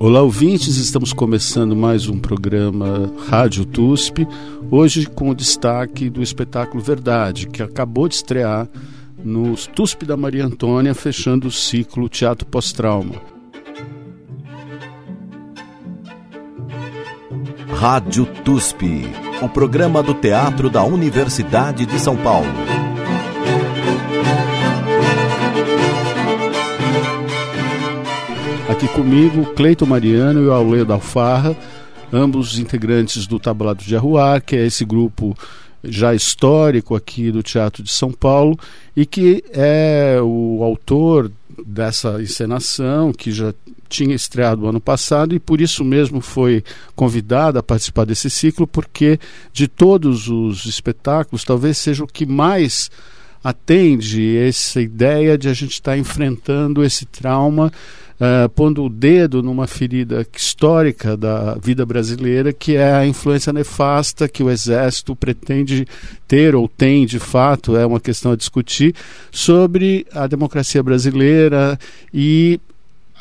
Olá, ouvintes, estamos começando mais um programa Rádio TUSP, hoje com o destaque do espetáculo Verdade, que acabou de estrear no TUSP da Maria Antônia, fechando o ciclo Teatro Pós-Trauma. Rádio TUSP, o programa do teatro da Universidade de São Paulo. Aqui comigo, Cleito Mariano e o da Alfarra, ambos integrantes do Tablado de Arruar, que é esse grupo já histórico aqui do Teatro de São Paulo e que é o autor dessa encenação que já tinha estreado ano passado e por isso mesmo foi convidado a participar desse ciclo porque de todos os espetáculos talvez seja o que mais atende essa ideia de a gente estar enfrentando esse trauma uh, pondo o dedo numa ferida histórica da vida brasileira, que é a influência nefasta que o Exército pretende ter ou tem de fato, é uma questão a discutir, sobre a democracia brasileira e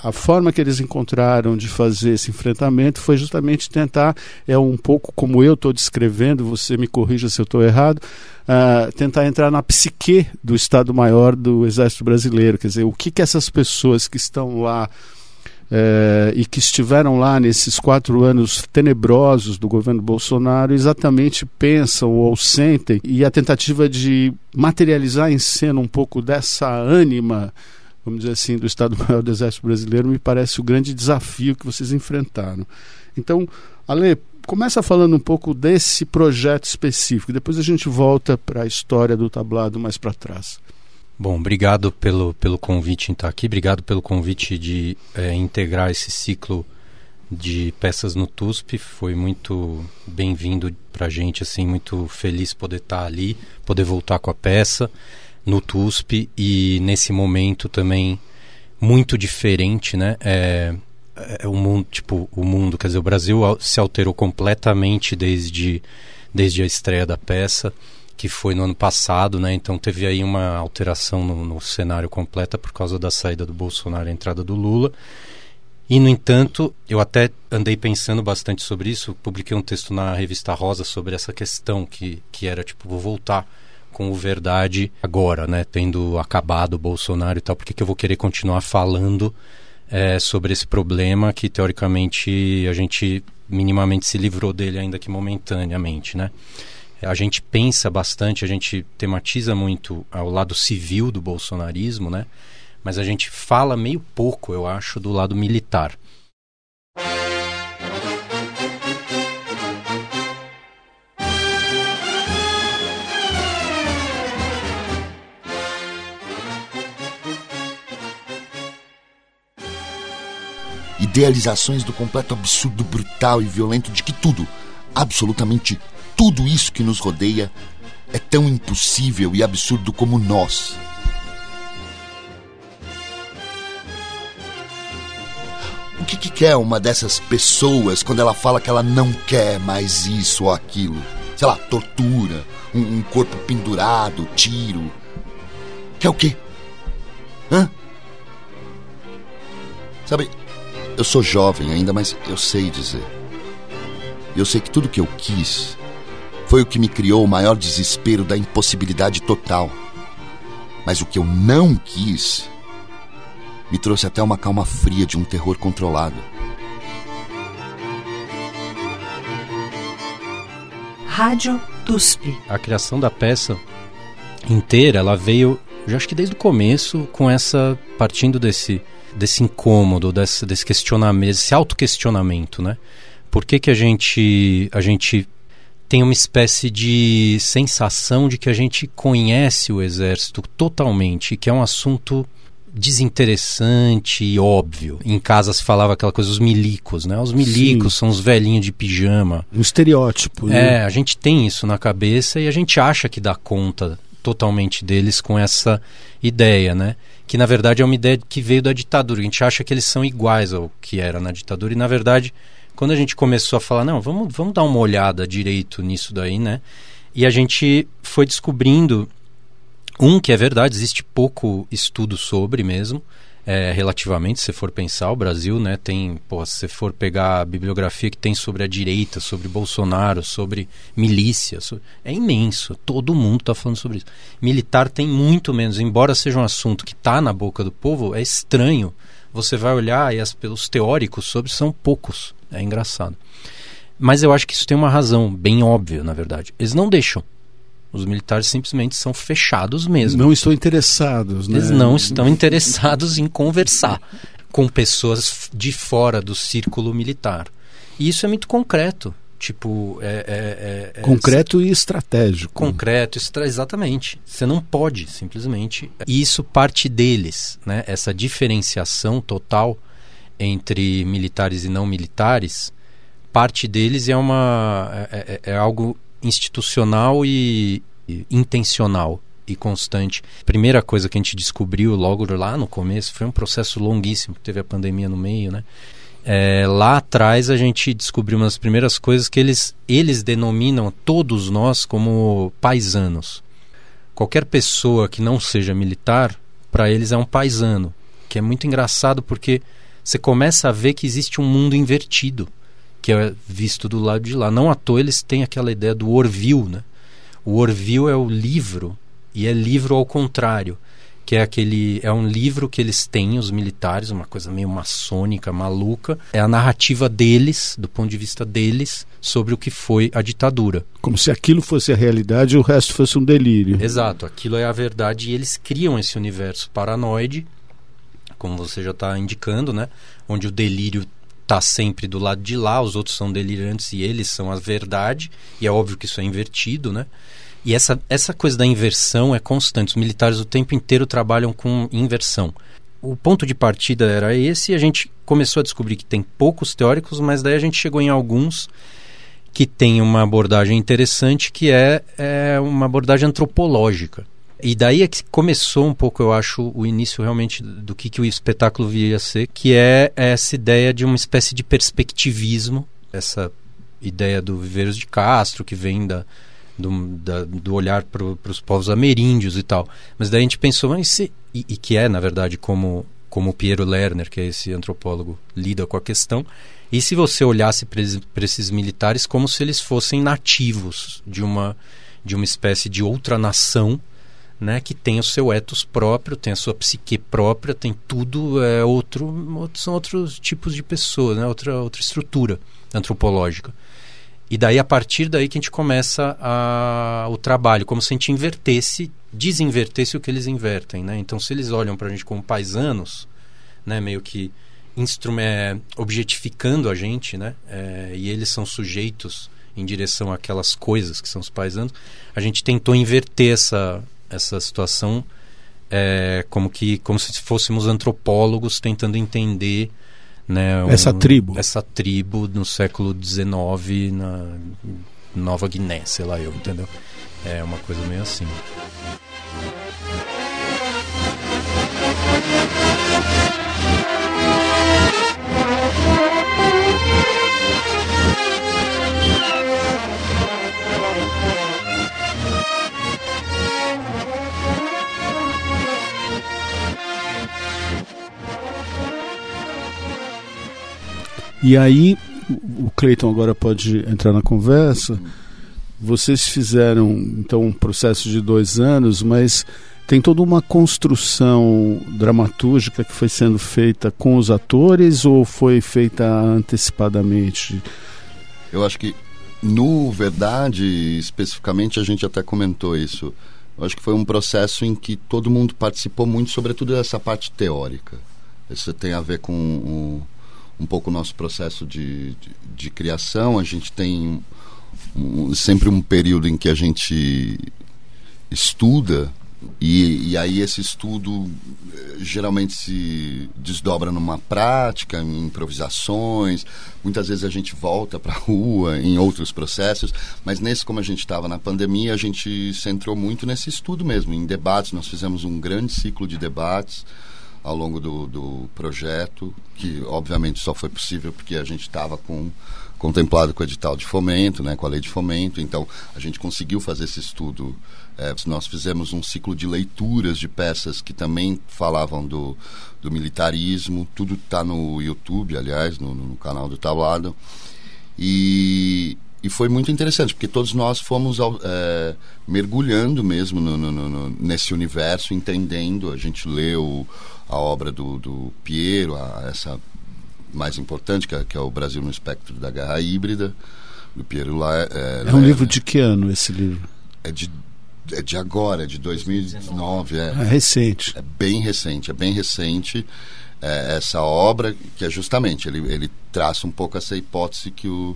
a forma que eles encontraram de fazer esse enfrentamento foi justamente tentar, é um pouco como eu estou descrevendo, você me corrija se eu estou errado, uh, tentar entrar na psique do Estado-Maior do Exército Brasileiro. Quer dizer, o que, que essas pessoas que estão lá uh, e que estiveram lá nesses quatro anos tenebrosos do governo Bolsonaro exatamente pensam ou sentem, e a tentativa de materializar em cena um pouco dessa ânima vamos dizer assim, do Estado-Maior do Exército Brasileiro, me parece o grande desafio que vocês enfrentaram. Então, Ale, começa falando um pouco desse projeto específico, depois a gente volta para a história do tablado mais para trás. Bom, obrigado pelo, pelo convite em estar aqui, obrigado pelo convite de é, integrar esse ciclo de peças no TUSP, foi muito bem-vindo para a gente, assim, muito feliz poder estar ali, poder voltar com a peça no TUSP e nesse momento também muito diferente, né? É, é o mundo, tipo, o mundo, quer dizer, o Brasil se alterou completamente desde, desde a estreia da peça, que foi no ano passado, né? Então teve aí uma alteração no, no cenário completa por causa da saída do Bolsonaro e a entrada do Lula. E, no entanto, eu até andei pensando bastante sobre isso, publiquei um texto na revista Rosa sobre essa questão, que, que era, tipo, vou voltar com o Verdade agora, né? Tendo acabado o Bolsonaro e tal, porque que eu vou querer continuar falando é, sobre esse problema que, teoricamente, a gente minimamente se livrou dele, ainda que momentaneamente, né? A gente pensa bastante, a gente tematiza muito ao lado civil do bolsonarismo, né? Mas a gente fala meio pouco, eu acho, do lado militar. Idealizações do completo absurdo brutal e violento de que tudo, absolutamente tudo isso que nos rodeia, é tão impossível e absurdo como nós. O que, que quer uma dessas pessoas quando ela fala que ela não quer mais isso ou aquilo? Sei lá, tortura, um, um corpo pendurado, tiro. Quer o quê? Hã? Sabe, eu sou jovem ainda, mas eu sei dizer. Eu sei que tudo que eu quis foi o que me criou o maior desespero da impossibilidade total. Mas o que eu não quis me trouxe até uma calma fria de um terror controlado. Rádio TUSP. A criação da peça inteira, ela veio, já acho que desde o começo, com essa partindo desse desse incômodo, desse, desse questionamento, desse autoquestionamento, né? Por que, que a gente a gente tem uma espécie de sensação de que a gente conhece o exército totalmente, que é um assunto desinteressante e óbvio. Em casa se falava aquela coisa, os milicos, né? Os milicos Sim. são os velhinhos de pijama. Um estereótipo, né? É, a gente tem isso na cabeça e a gente acha que dá conta totalmente deles com essa ideia, né? Que na verdade é uma ideia que veio da ditadura. A gente acha que eles são iguais ao que era na ditadura, e na verdade, quando a gente começou a falar, não, vamos, vamos dar uma olhada direito nisso daí, né? E a gente foi descobrindo, um, que é verdade, existe pouco estudo sobre mesmo, é, relativamente, se for pensar, o Brasil, né, tem, pô, se for pegar a bibliografia que tem sobre a direita, sobre Bolsonaro, sobre milícia, sobre, é imenso. Todo mundo está falando sobre isso. Militar tem muito menos, embora seja um assunto que está na boca do povo, é estranho. Você vai olhar e as, pelos teóricos sobre são poucos. É engraçado. Mas eu acho que isso tem uma razão bem óbvia, na verdade. Eles não deixam. Os militares simplesmente são fechados mesmo. Não estão interessados, né? Eles não estão interessados em conversar com pessoas de fora do círculo militar. E isso é muito concreto. Tipo, é, é, é, é concreto e estratégico. Concreto, estra exatamente. Você não pode simplesmente. E isso parte deles, né? Essa diferenciação total entre militares e não militares, parte deles é uma é, é, é algo institucional e, e intencional e constante. Primeira coisa que a gente descobriu logo lá no começo foi um processo longuíssimo, teve a pandemia no meio, né? É, lá atrás a gente descobriu uma das primeiras coisas que eles, eles denominam todos nós como paisanos. Qualquer pessoa que não seja militar, para eles é um paisano, que é muito engraçado porque você começa a ver que existe um mundo invertido que é visto do lado de lá. Não à toa eles têm aquela ideia do Orville, né? O Orville é o livro e é livro ao contrário, que é aquele é um livro que eles têm os militares, uma coisa meio maçônica, maluca, é a narrativa deles, do ponto de vista deles, sobre o que foi a ditadura. Como se aquilo fosse a realidade e o resto fosse um delírio. Exato, aquilo é a verdade e eles criam esse universo paranoide, como você já está indicando, né? Onde o delírio está sempre do lado de lá, os outros são delirantes e eles são a verdade, e é óbvio que isso é invertido, né? E essa, essa coisa da inversão é constante. Os militares o tempo inteiro trabalham com inversão. O ponto de partida era esse e a gente começou a descobrir que tem poucos teóricos, mas daí a gente chegou em alguns que tem uma abordagem interessante que é, é uma abordagem antropológica. E daí é que começou um pouco, eu acho, o início realmente do que, que o espetáculo viria a ser, que é essa ideia de uma espécie de perspectivismo, essa ideia do Viveiros de Castro, que vem da, do, da, do olhar para os povos ameríndios e tal. Mas daí a gente pensou, mas se, e, e, que é, na verdade, como, como Piero Lerner, que é esse antropólogo, lida com a questão, e se você olhasse para esses militares como se eles fossem nativos de uma, de uma espécie de outra nação né, que tem o seu ethos próprio, tem a sua psique própria, tem tudo, é outro, são outros tipos de pessoas, né, outra, outra estrutura antropológica. E daí, a partir daí que a gente começa a, o trabalho, como se a gente invertesse, desinvertesse o que eles invertem. Né? Então, se eles olham para a gente como paisanos, né, meio que é, objetificando a gente, né, é, e eles são sujeitos em direção àquelas coisas que são os paisanos, a gente tentou inverter essa, essa situação é, como que como se fôssemos antropólogos tentando entender né, um, essa tribo. essa tribo no século XIX na Nova Guiné sei lá eu entendeu? É uma coisa meio assim E aí, o Cleiton agora pode entrar na conversa. Vocês fizeram então um processo de dois anos, mas tem toda uma construção dramatúrgica que foi sendo feita com os atores ou foi feita antecipadamente? Eu acho que, no verdade, especificamente, a gente até comentou isso. Eu acho que foi um processo em que todo mundo participou muito, sobretudo dessa parte teórica. Isso tem a ver com o um pouco o nosso processo de, de, de criação. A gente tem um, sempre um período em que a gente estuda e, e, aí esse estudo eh, geralmente se desdobra numa prática, em improvisações. Muitas vezes a gente volta para a rua em outros processos, mas nesse, como a gente estava na pandemia, a gente centrou muito nesse estudo mesmo, em debates. Nós fizemos um grande ciclo de debates ao longo do, do projeto, que obviamente só foi possível porque a gente estava com contemplado com o edital de fomento, né, com a lei de fomento. Então, a gente conseguiu fazer esse estudo. É, nós fizemos um ciclo de leituras de peças que também falavam do, do militarismo. Tudo está no YouTube, aliás, no, no, canal do Tablado. E, e foi muito interessante, porque todos nós fomos é, mergulhando mesmo no, no, nesse universo, entendendo. A gente leu a obra do, do Piero, a, essa mais importante, que é, que é, o Brasil no Espectro da Guerra Híbrida, do Piero Lá. É, é um livro de que ano esse livro? É de, é de agora, é de 2009. É, é recente. É bem recente, é bem recente. É, essa obra, que é justamente, ele, ele traça um pouco essa hipótese que, o,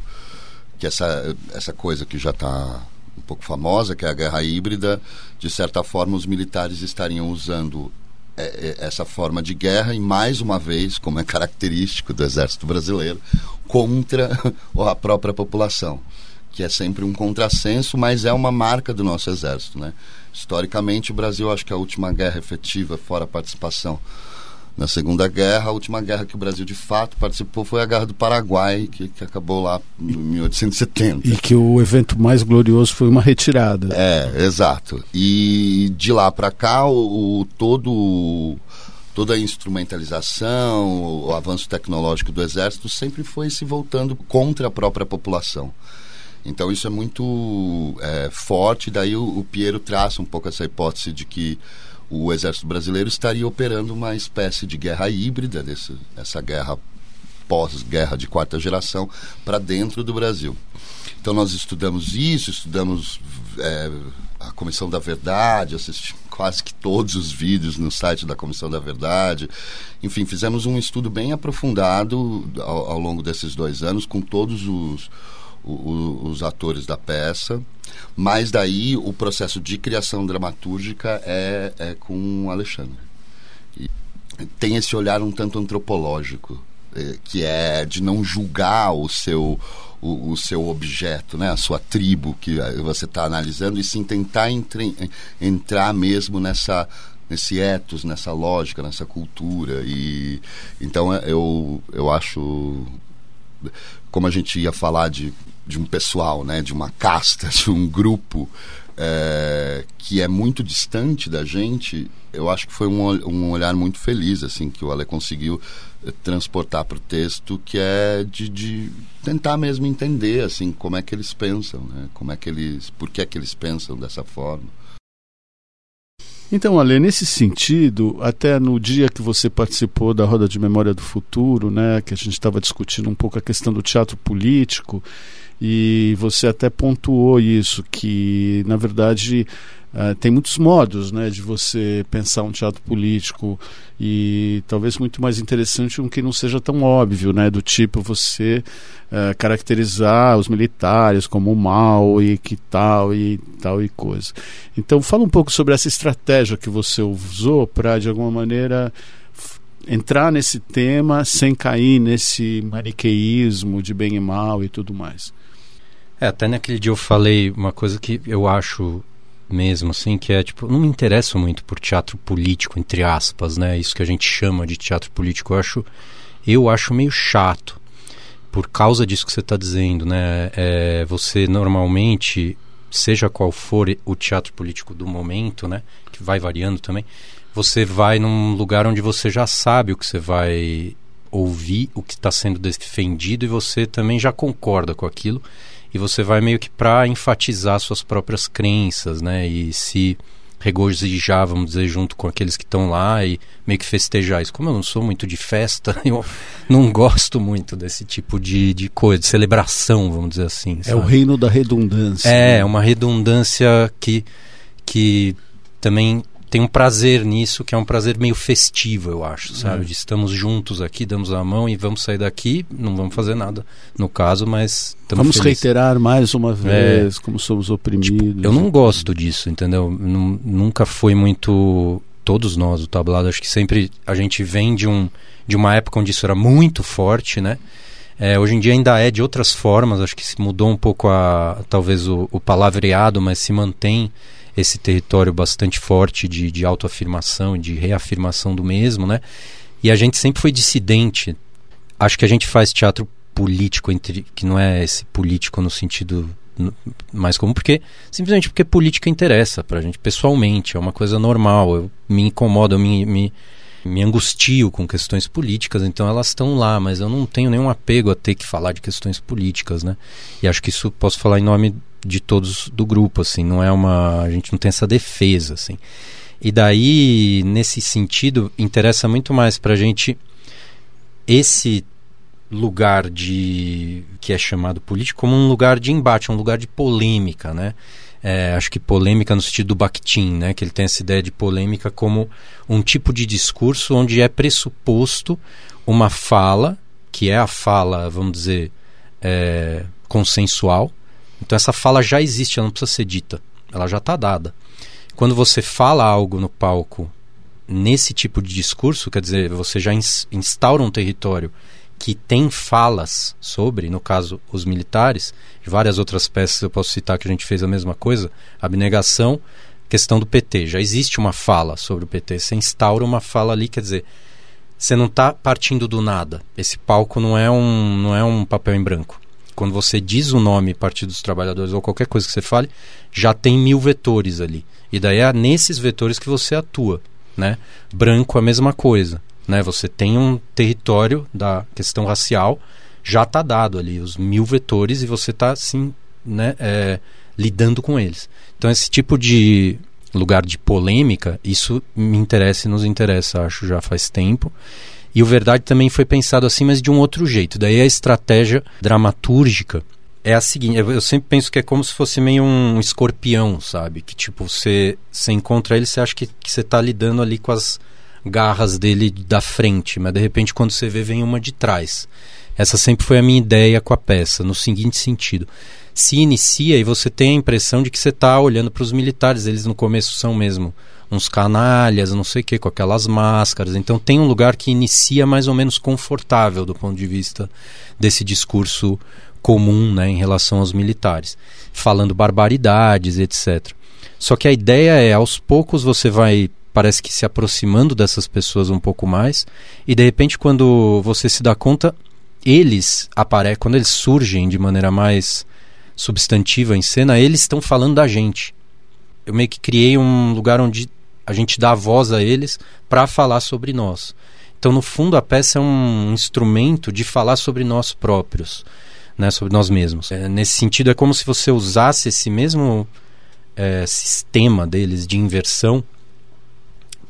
que essa, essa coisa que já está um pouco famosa, que é a guerra híbrida, de certa forma os militares estariam usando é, é, essa forma de guerra e mais uma vez, como é característico do exército brasileiro, contra a própria população, que é sempre um contrassenso, mas é uma marca do nosso exército, né? Historicamente, o Brasil, acho que a última guerra efetiva, fora a participação na Segunda Guerra. A última guerra que o Brasil de fato participou foi a Guerra do Paraguai, que, que acabou lá em 1870. E que o evento mais glorioso foi uma retirada. É, exato. E de lá para cá, o, o todo toda a instrumentalização, o avanço tecnológico do exército sempre foi se voltando contra a própria população. Então isso é muito é, forte. Daí o, o Piero traça um pouco essa hipótese de que o exército brasileiro estaria operando uma espécie de guerra híbrida, desse, essa guerra pós-guerra de quarta geração, para dentro do Brasil. Então nós estudamos isso, estudamos é, a Comissão da Verdade, assistimos quase que todos os vídeos no site da Comissão da Verdade. Enfim, fizemos um estudo bem aprofundado ao, ao longo desses dois anos com todos os, os, os atores da peça. Mas daí o processo de criação dramatúrgica é, é com o Alexandre. E tem esse olhar um tanto antropológico, é, que é de não julgar o seu o, o, seu objeto, né, a sua tribo que você está analisando e sim tentar entre, entrar mesmo nessa nesse ethos, nessa lógica, nessa cultura e então é, eu eu acho como a gente ia falar de de um pessoal, né, de uma casta, de um grupo é, que é muito distante da gente, eu acho que foi um, um olhar muito feliz assim que o Ale conseguiu eh, transportar para o texto, que é de, de, tentar mesmo entender assim como é que eles pensam, né? Como é que eles, por que é que eles pensam dessa forma. Então, Ale, nesse sentido, até no dia que você participou da Roda de Memória do Futuro, né, que a gente estava discutindo um pouco a questão do teatro político, e você até pontuou isso, que na verdade uh, tem muitos modos né, de você pensar um teatro político e talvez muito mais interessante um que não seja tão óbvio, né, do tipo você uh, caracterizar os militares como mal e que tal e tal e coisa. Então fala um pouco sobre essa estratégia que você usou para de alguma maneira entrar nesse tema sem cair nesse maniqueísmo de bem e mal e tudo mais. É, até naquele dia eu falei uma coisa que eu acho mesmo, assim, que é tipo, não me interesso muito por teatro político, entre aspas, né? Isso que a gente chama de teatro político, eu acho, eu acho meio chato. Por causa disso que você está dizendo, né? É, você normalmente, seja qual for o teatro político do momento, né? Que vai variando também, você vai num lugar onde você já sabe o que você vai ouvir, o que está sendo defendido e você também já concorda com aquilo e você vai meio que para enfatizar suas próprias crenças, né? E se regozijar, vamos dizer, junto com aqueles que estão lá e meio que festejar isso. Como eu não sou muito de festa, eu não gosto muito desse tipo de, de coisa, de celebração, vamos dizer assim. É o reino da redundância. É, né? uma redundância que, que também tem um prazer nisso, que é um prazer meio festivo, eu acho, sabe? É. De estamos juntos aqui, damos a mão e vamos sair daqui, não vamos fazer nada no caso, mas Vamos felizes. reiterar mais uma vez é. como somos oprimidos. Tipo, eu não gosto disso, entendeu? nunca foi muito todos nós, o tablado, acho que sempre a gente vem de um de uma época onde isso era muito forte, né? É, hoje em dia ainda é de outras formas, acho que se mudou um pouco a talvez o, o palavreado, mas se mantém esse território bastante forte de, de autoafirmação, de reafirmação do mesmo, né? E a gente sempre foi dissidente. Acho que a gente faz teatro político, entre, que não é esse político no sentido mais comum, porque simplesmente porque política interessa pra gente pessoalmente, é uma coisa normal. Eu me incomodo, eu me, me, me angustio com questões políticas, então elas estão lá, mas eu não tenho nenhum apego a ter que falar de questões políticas, né? E acho que isso posso falar em nome de todos do grupo, assim, não é uma. A gente não tem essa defesa, assim. E daí, nesse sentido, interessa muito mais pra gente esse lugar de que é chamado político como um lugar de embate, um lugar de polêmica, né? É, acho que polêmica no sentido do Bakhtin, né? Que ele tem essa ideia de polêmica como um tipo de discurso onde é pressuposto uma fala que é a fala, vamos dizer, é, consensual. Então essa fala já existe, ela não precisa ser dita, ela já está dada. Quando você fala algo no palco nesse tipo de discurso, quer dizer, você já instaura um território que tem falas sobre, no caso, os militares, várias outras peças eu posso citar que a gente fez a mesma coisa, abnegação, questão do PT. Já existe uma fala sobre o PT, você instaura uma fala ali, quer dizer, você não está partindo do nada. Esse palco não é um, não é um papel em branco. Quando você diz o nome Partido dos Trabalhadores ou qualquer coisa que você fale, já tem mil vetores ali. E daí é nesses vetores que você atua. Né? Branco a mesma coisa. Né? Você tem um território da questão racial, já está dado ali, os mil vetores, e você está assim, né, é, lidando com eles. Então, esse tipo de lugar de polêmica, isso me interessa e nos interessa, acho, já faz tempo. E o Verdade também foi pensado assim, mas de um outro jeito. Daí a estratégia dramatúrgica é a seguinte: eu sempre penso que é como se fosse meio um escorpião, sabe? Que tipo, você, você encontra ele, você acha que, que você está lidando ali com as garras dele da frente, mas de repente quando você vê vem uma de trás. Essa sempre foi a minha ideia com a peça, no seguinte sentido. Se inicia e você tem a impressão de que você está olhando para os militares, eles no começo são mesmo uns canalhas, não sei o que, com aquelas máscaras. Então tem um lugar que inicia mais ou menos confortável do ponto de vista desse discurso comum né, em relação aos militares, falando barbaridades, etc. Só que a ideia é, aos poucos você vai parece que se aproximando dessas pessoas um pouco mais e de repente quando você se dá conta eles aparecem quando eles surgem de maneira mais substantiva em cena eles estão falando da gente eu meio que criei um lugar onde a gente dá voz a eles para falar sobre nós então no fundo a peça é um instrumento de falar sobre nós próprios né sobre nós mesmos é, nesse sentido é como se você usasse esse mesmo é, sistema deles de inversão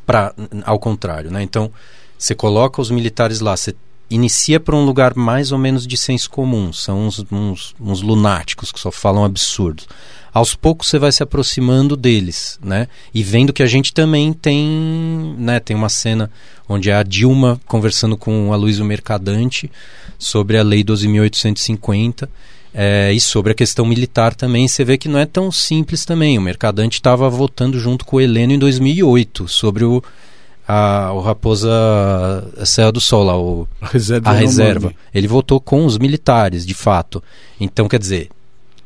para ao contrário, né? Então, você coloca os militares lá, você inicia por um lugar mais ou menos de senso comum, são uns, uns, uns lunáticos que só falam absurdos. Aos poucos você vai se aproximando deles, né? E vendo que a gente também tem, né? Tem uma cena onde é a Dilma conversando com a Luísa Mercadante sobre a Lei 12.850 é, e sobre a questão militar também, você vê que não é tão simples também. O Mercadante estava votando junto com o Heleno em 2008 sobre o, a, o Raposa Serra do Sol, lá, o, a reserva. A reserva. Ele votou com os militares, de fato. Então, quer dizer,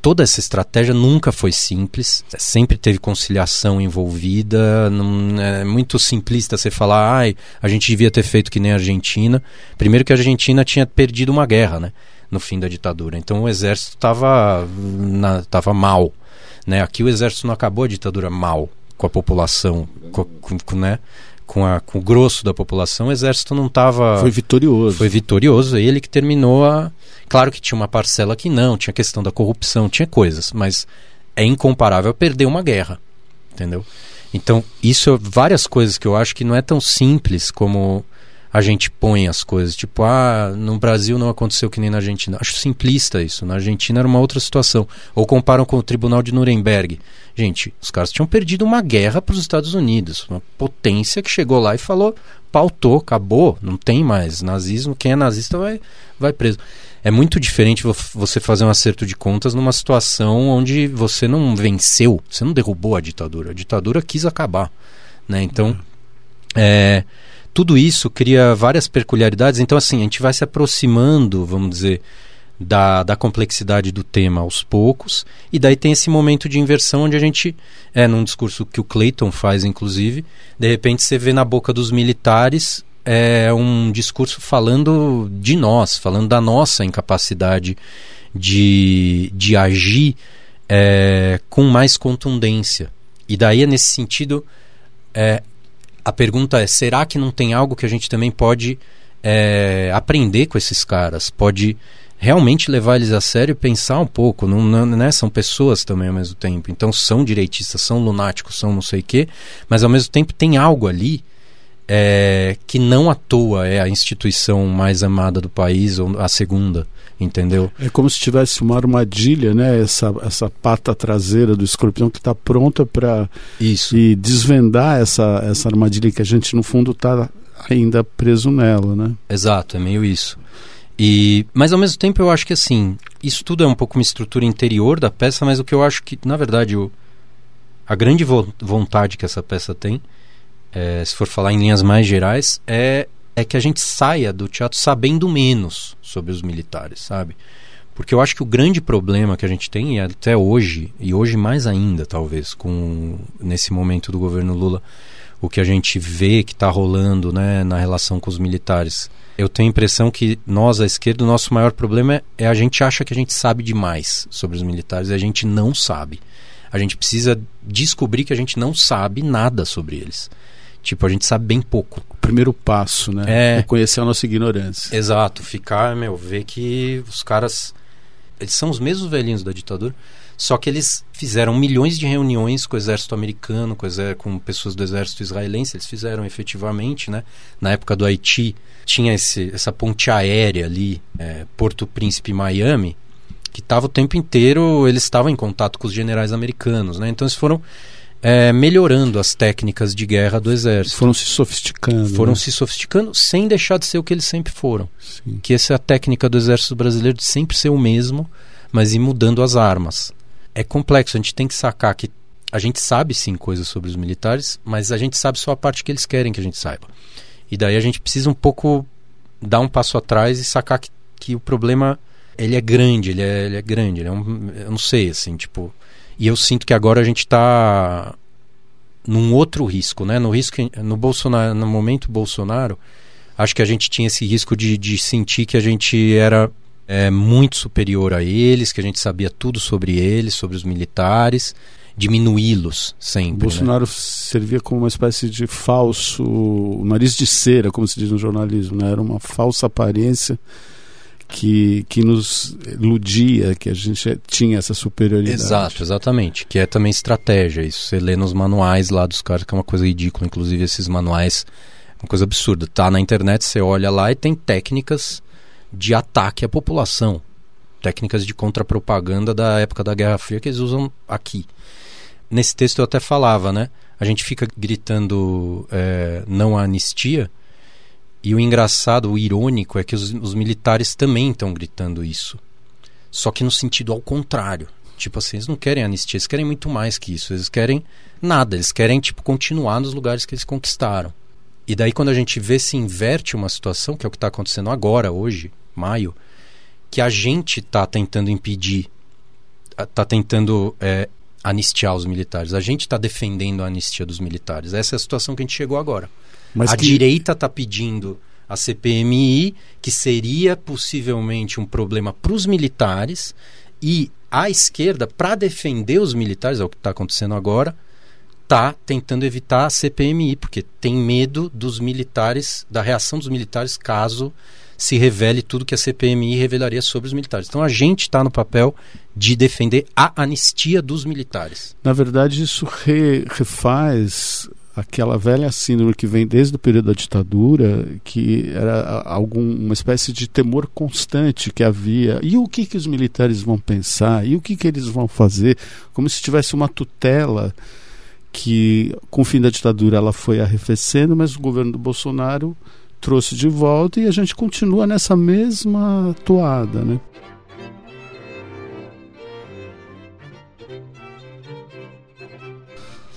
toda essa estratégia nunca foi simples, sempre teve conciliação envolvida, não, é muito simplista você falar, ai, a gente devia ter feito que nem a Argentina. Primeiro que a Argentina tinha perdido uma guerra, né? no fim da ditadura. Então o exército estava tava mal. Né? Aqui o exército não acabou a ditadura mal com a população, com, com, né? Com, a, com o grosso da população, o exército não estava. Foi vitorioso. Foi vitorioso. Ele que terminou a. Claro que tinha uma parcela que não, tinha questão da corrupção, tinha coisas, mas é incomparável perder uma guerra. Entendeu? Então, isso é várias coisas que eu acho que não é tão simples como a gente põe as coisas. Tipo, ah, no Brasil não aconteceu que nem na Argentina. Acho simplista isso. Na Argentina era uma outra situação. Ou comparam com o Tribunal de Nuremberg. Gente, os caras tinham perdido uma guerra para os Estados Unidos. Uma potência que chegou lá e falou: pautou, acabou, não tem mais. Nazismo, quem é nazista vai, vai preso. É muito diferente você fazer um acerto de contas numa situação onde você não venceu, você não derrubou a ditadura. A ditadura quis acabar. Né? Então, é tudo isso cria várias peculiaridades. Então, assim, a gente vai se aproximando, vamos dizer, da, da complexidade do tema aos poucos, e daí tem esse momento de inversão onde a gente, é num discurso que o Clayton faz, inclusive, de repente você vê na boca dos militares é um discurso falando de nós, falando da nossa incapacidade de, de agir é, com mais contundência. E daí, nesse sentido, é, a pergunta é: será que não tem algo que a gente também pode é, aprender com esses caras? Pode realmente levar eles a sério e pensar um pouco, não, não, né? São pessoas também ao mesmo tempo. Então são direitistas, são lunáticos, são não sei o quê, mas ao mesmo tempo tem algo ali é, que não à toa é a instituição mais amada do país, ou a segunda, entendeu? É como se tivesse uma armadilha, né? Essa, essa pata traseira do escorpião que está pronta para e desvendar essa, essa armadilha que a gente no fundo está ainda preso nela, né? Exato, é meio isso. E, mas ao mesmo tempo eu acho que assim, isso tudo é um pouco uma estrutura interior da peça, mas o que eu acho que, na verdade, o, a grande vo vontade que essa peça tem, é, se for falar em linhas mais gerais, é, é que a gente saia do teatro sabendo menos sobre os militares, sabe? Porque eu acho que o grande problema que a gente tem, até hoje, e hoje mais ainda, talvez, com nesse momento do governo Lula, o que a gente vê que está rolando né, na relação com os militares. Eu tenho a impressão que nós, à esquerda, o nosso maior problema é, é a gente acha que a gente sabe demais sobre os militares e a gente não sabe. A gente precisa descobrir que a gente não sabe nada sobre eles. Tipo, a gente sabe bem pouco. O primeiro passo, né? É. Reconhecer a nossa ignorância. Exato. Ficar, meu, ver que os caras. Eles são os mesmos velhinhos da ditadura só que eles fizeram milhões de reuniões com o exército americano, com, exército, com pessoas do exército israelense. Eles fizeram efetivamente, né? Na época do Haiti, tinha esse, essa ponte aérea ali, é, Porto Príncipe, Miami, que estava o tempo inteiro, eles estavam em contato com os generais americanos, né? Então eles foram é, melhorando as técnicas de guerra do exército. Foram se sofisticando. Foram né? se sofisticando sem deixar de ser o que eles sempre foram. Sim. Que essa é a técnica do exército brasileiro de sempre ser o mesmo, mas ir mudando as armas é complexo. A gente tem que sacar que a gente sabe sim coisas sobre os militares, mas a gente sabe só a parte que eles querem que a gente saiba. E daí a gente precisa um pouco dar um passo atrás e sacar que, que o problema ele é grande, ele é, ele é grande, ele é um, eu não sei assim, tipo, e eu sinto que agora a gente está num outro risco, né? No risco no Bolsonaro, no momento Bolsonaro, acho que a gente tinha esse risco de, de sentir que a gente era é, muito superior a eles, que a gente sabia tudo sobre eles, sobre os militares, diminuí-los sempre. Bolsonaro né? servia como uma espécie de falso nariz de cera, como se diz no jornalismo, né? era uma falsa aparência que, que nos iludia que a gente tinha essa superioridade. Exato, exatamente. Que é também estratégia. Isso você lê nos manuais lá dos caras, que é uma coisa ridícula. Inclusive, esses manuais, uma coisa absurda. Tá na internet, você olha lá e tem técnicas de ataque à população. Técnicas de contrapropaganda da época da Guerra Fria que eles usam aqui. Nesse texto eu até falava, né? A gente fica gritando é, não a anistia, e o engraçado, o irônico, é que os, os militares também estão gritando isso. Só que no sentido ao contrário. Tipo assim, eles não querem anistia, eles querem muito mais que isso. Eles querem nada, eles querem tipo continuar nos lugares que eles conquistaram. E daí quando a gente vê se inverte uma situação, que é o que está acontecendo agora, hoje, maio, que a gente está tentando impedir, está tentando é, anistiar os militares. A gente está defendendo a anistia dos militares. Essa é a situação que a gente chegou agora. Mas a que... direita está pedindo a CPMI, que seria possivelmente um problema para os militares, e a esquerda, para defender os militares, é o que está acontecendo agora, está tentando evitar a CPMI, porque tem medo dos militares, da reação dos militares caso se revele tudo que a CPMI revelaria sobre os militares. Então a gente está no papel de defender a anistia dos militares. Na verdade, isso re, refaz aquela velha síndrome que vem desde o período da ditadura, que era algum, uma espécie de temor constante que havia. E o que, que os militares vão pensar? E o que, que eles vão fazer? Como se tivesse uma tutela que com o fim da ditadura ela foi arrefecendo, mas o governo do Bolsonaro trouxe de volta e a gente continua nessa mesma toada, né?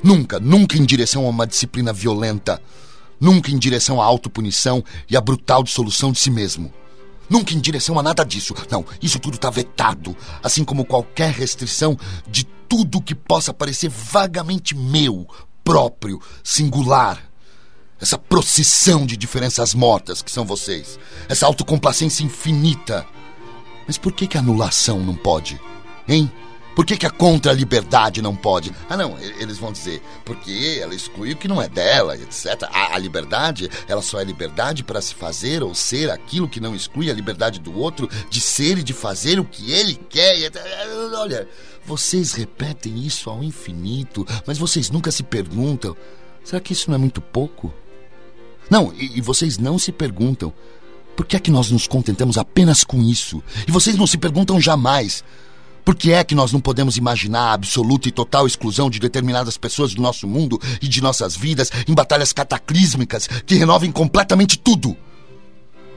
Nunca, nunca em direção a uma disciplina violenta, nunca em direção à autopunição e à brutal dissolução de si mesmo. Nunca em direção a nada disso. Não, isso tudo está vetado. Assim como qualquer restrição de tudo que possa parecer vagamente meu, próprio, singular. Essa procissão de diferenças mortas que são vocês. Essa autocomplacência infinita. Mas por que, que a anulação não pode? Hein? Por que, que a contra-liberdade não pode? Ah, não, eles vão dizer, porque ela exclui o que não é dela, etc. A, a liberdade, ela só é liberdade para se fazer ou ser aquilo que não exclui a liberdade do outro de ser e de fazer o que ele quer. Olha, vocês repetem isso ao infinito, mas vocês nunca se perguntam: será que isso não é muito pouco? Não, e, e vocês não se perguntam. Por que é que nós nos contentamos apenas com isso? E vocês não se perguntam jamais. Por que é que nós não podemos imaginar a absoluta e total exclusão de determinadas pessoas do nosso mundo e de nossas vidas em batalhas cataclísmicas que renovem completamente tudo?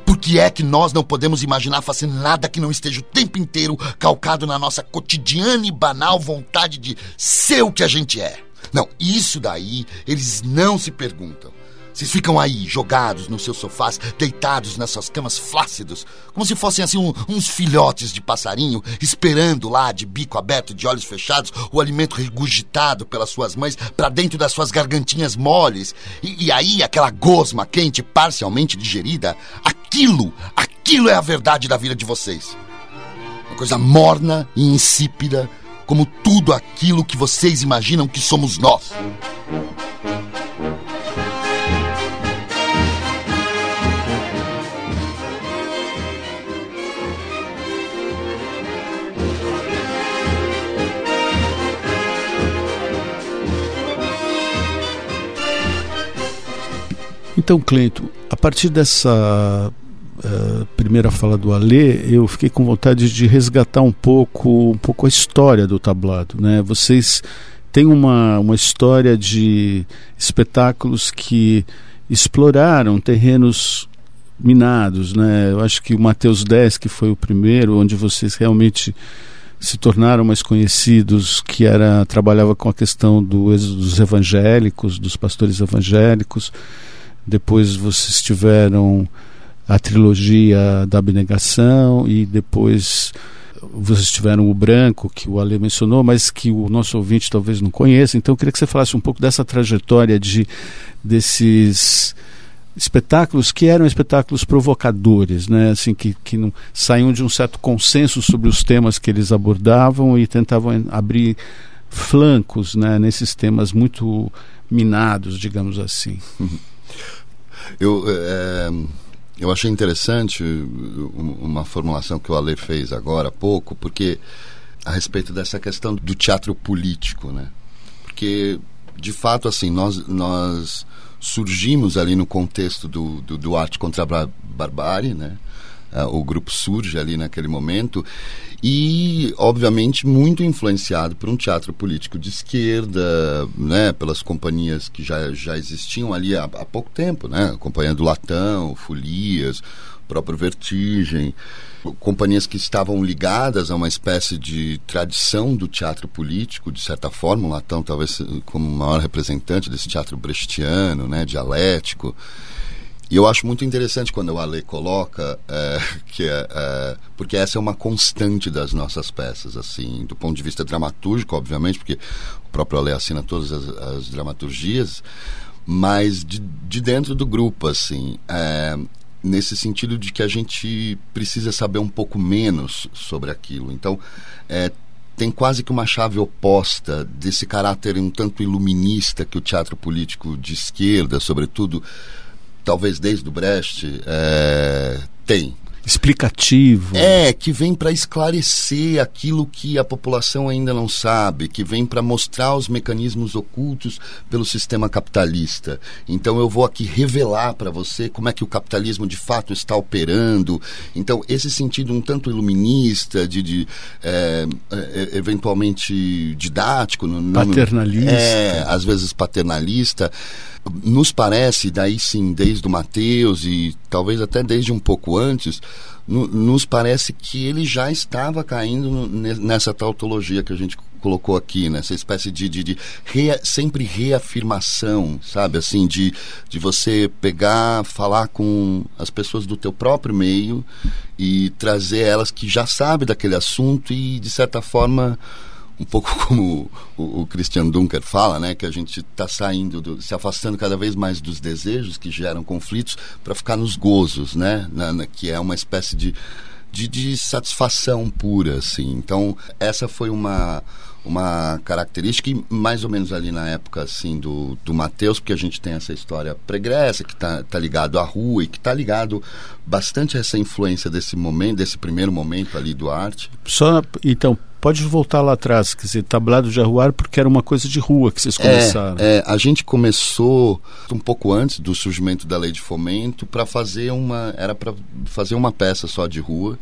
Por que é que nós não podemos imaginar fazer nada que não esteja o tempo inteiro calcado na nossa cotidiana e banal vontade de ser o que a gente é? Não, isso daí eles não se perguntam. Vocês ficam aí, jogados nos seus sofás, deitados nas suas camas flácidos, como se fossem assim um, uns filhotes de passarinho, esperando lá, de bico aberto, de olhos fechados, o alimento regurgitado pelas suas mães para dentro das suas gargantinhas moles. E, e aí, aquela gosma quente, parcialmente digerida, aquilo, aquilo é a verdade da vida de vocês. Uma coisa morna e insípida, como tudo aquilo que vocês imaginam que somos nós. Então, Cleito, a partir dessa uh, primeira fala do Alê, eu fiquei com vontade de resgatar um pouco, um pouco a história do tablado. Né? Vocês têm uma, uma história de espetáculos que exploraram terrenos minados, né? Eu acho que o Mateus 10, que foi o primeiro, onde vocês realmente se tornaram mais conhecidos, que era trabalhava com a questão do, dos evangélicos, dos pastores evangélicos. Depois vocês tiveram a trilogia da abnegação e depois vocês tiveram o branco que o Ale mencionou, mas que o nosso ouvinte talvez não conheça. Então eu queria que você falasse um pouco dessa trajetória de desses espetáculos que eram espetáculos provocadores, né? Assim que que não, saíam de um certo consenso sobre os temas que eles abordavam e tentavam abrir flancos, né? Nesses temas muito minados, digamos assim. Uhum. Eu, é, eu achei interessante uma formulação que o Ale fez agora há pouco, porque a respeito dessa questão do teatro político, né? Porque, de fato, assim, nós, nós surgimos ali no contexto do, do, do arte contra a barbárie, né? Uh, o grupo surge ali naquele momento e obviamente muito influenciado por um teatro político de esquerda, né, pelas companhias que já, já existiam ali há, há pouco tempo, né, a companhia do Latão, Folias, próprio Vertigem, companhias que estavam ligadas a uma espécie de tradição do teatro político, de certa forma, o Latão talvez como o maior representante desse teatro brechtiano, né, dialético. E eu acho muito interessante quando o Ale coloca é, que é, é, porque essa é uma constante das nossas peças, assim, do ponto de vista dramatúrgico, obviamente, porque o próprio Ale assina todas as, as dramaturgias, mas de, de, dentro do grupo, assim, é, nesse sentido de que a gente precisa saber um pouco menos sobre aquilo. Então, é, tem quase que uma chave oposta desse caráter um tanto iluminista que o teatro político de esquerda, sobretudo, talvez desde o Brecht, é, tem explicativo. É, que vem para esclarecer aquilo que a população ainda não sabe, que vem para mostrar os mecanismos ocultos pelo sistema capitalista. Então eu vou aqui revelar para você como é que o capitalismo de fato está operando. Então esse sentido um tanto iluminista, de, de é, é, eventualmente didático, paternalista, é, às vezes paternalista nos parece, daí sim, desde o Mateus e talvez até desde um pouco antes, no, nos parece que ele já estava caindo nessa tautologia que a gente colocou aqui, nessa espécie de, de, de rea, sempre reafirmação, sabe? Assim, de, de você pegar, falar com as pessoas do teu próprio meio e trazer elas que já sabem daquele assunto e, de certa forma, um pouco como o, o Christian Dunker fala, né, que a gente está saindo, do, se afastando cada vez mais dos desejos que geram conflitos para ficar nos gozos, né, na, na, que é uma espécie de, de, de satisfação pura, assim. Então, essa foi uma uma característica e mais ou menos ali na época assim do, do Mateus, porque a gente tem essa história pregressa que está tá ligado à rua e que está ligado bastante a essa influência desse momento, desse primeiro momento ali do arte. Só então pode voltar lá atrás, quer dizer, tablado de arruar porque era uma coisa de rua que vocês é, começaram. É, é a gente começou um pouco antes do surgimento da lei de fomento para fazer uma era para fazer uma peça só de rua